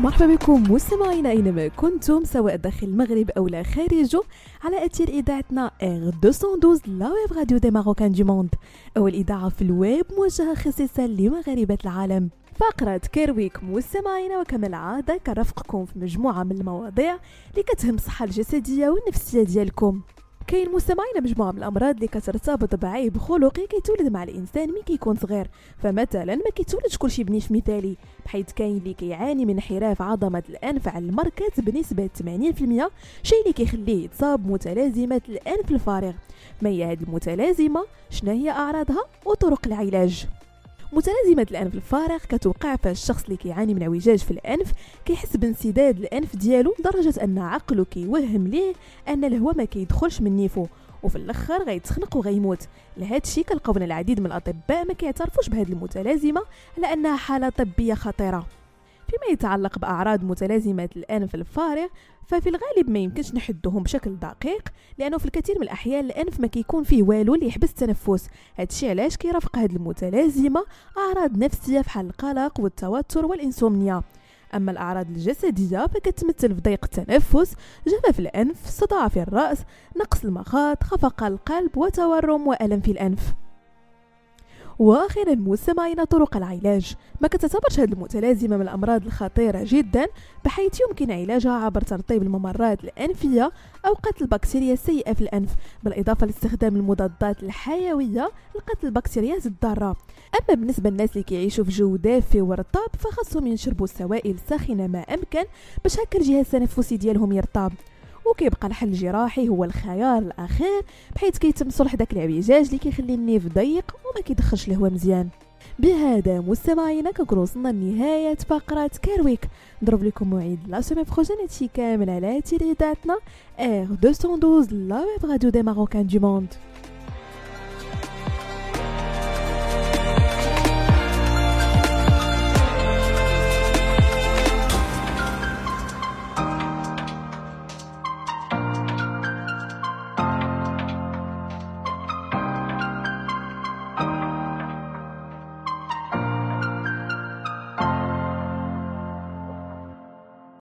مرحبا بكم مستمعينا أينما كنتم سواء داخل المغرب أو لا خارجه على أثير إذاعتنا R212 la web radio des marocains du monde. أول إذاعة في الويب موجهة خصيصا لمغاربة العالم. فقرة Care Week مستمعينا وكما العادة كنرافقكم في مجموعة من المواضيع اللي كتهم الصحة الجسدية والنفسية ديالكم. كاين مستمعين مجموعة من الأمراض اللي كترتبط بعيب خلقي كيتولد مع الإنسان ملي كيكون صغير. فمثلا ما كيتولدش كلشي بنيف مثالي بحيث كاين اللي كيعاني من انحراف عظمة الأنف على المركز بنسبة 80% شيء اللي كيخليه يتصاب متلازمة الأنف الفارغ. ما هي هذه المتلازمة؟ شنو هي أعراضها؟ وطرق العلاج. متلازمة الأنف الفارغ كتوقع فالشخص اللي كيعاني من اعوجاج في الأنف كيحس بانسداد الأنف ديالو لدرجة أن عقله كيوهم ليه أن الهواء ما كيدخلش من نيفو. وفي الأخر غيتخنق وغيموت. لهذا الشيء كنلقاو العديد من الأطباء ما كيعترفوش بهذه المتلازمة على انها حالة طبية خطيرة. فيما يتعلق بأعراض متلازمة الأنف الفارغ ففي الغالب ما يمكنش نحدهم بشكل دقيق لأنه في الكثير من الأحيان الأنف ما كيكون فيه والو اللي يحبس التنفس. هادشي علاش؟ كيرافق هاد المتلازمة أعراض نفسية بحال القلق والتوتر والإنسومنيا. أما الأعراض الجسدية فكتمثل في ضيق التنفس جفاف الأنف صداع في الرأس نقص المخاط خفق القلب وتورم وألم في الأنف. وأخيرا مستمعينا طرق العلاج. ما كتعتبرش هذه المتلازمة من الأمراض الخطيرة جدا بحيث يمكن علاجها عبر ترطيب الممرات الأنفية أو قتل البكتيريا السيئة في الأنف بالإضافة لاستخدام المضادات الحيوية لقتل البكتيريات الضارة. أما بالنسبة للناس اللي كيعيشوا في جو دافي ورطاب فخاصهم ينشربوا سوائل ساخنه ما أمكن باش هكا الجهاز التنفسي ديالهم يرطب. وكيبقى الحل الجراحي هو الخيار الأخير بحيث كيتم صلح داك العوجاج اللي كيخلي النيف ضيق وما كيدخلش الهواء مزيان. بهذا مستمعينا كنكون وصلنا لنهاية فقرة Care Week نضرب لكم موعد la semaine prochaine هادشي كامل على اذاعتنا R212 la web radio des marocains du monde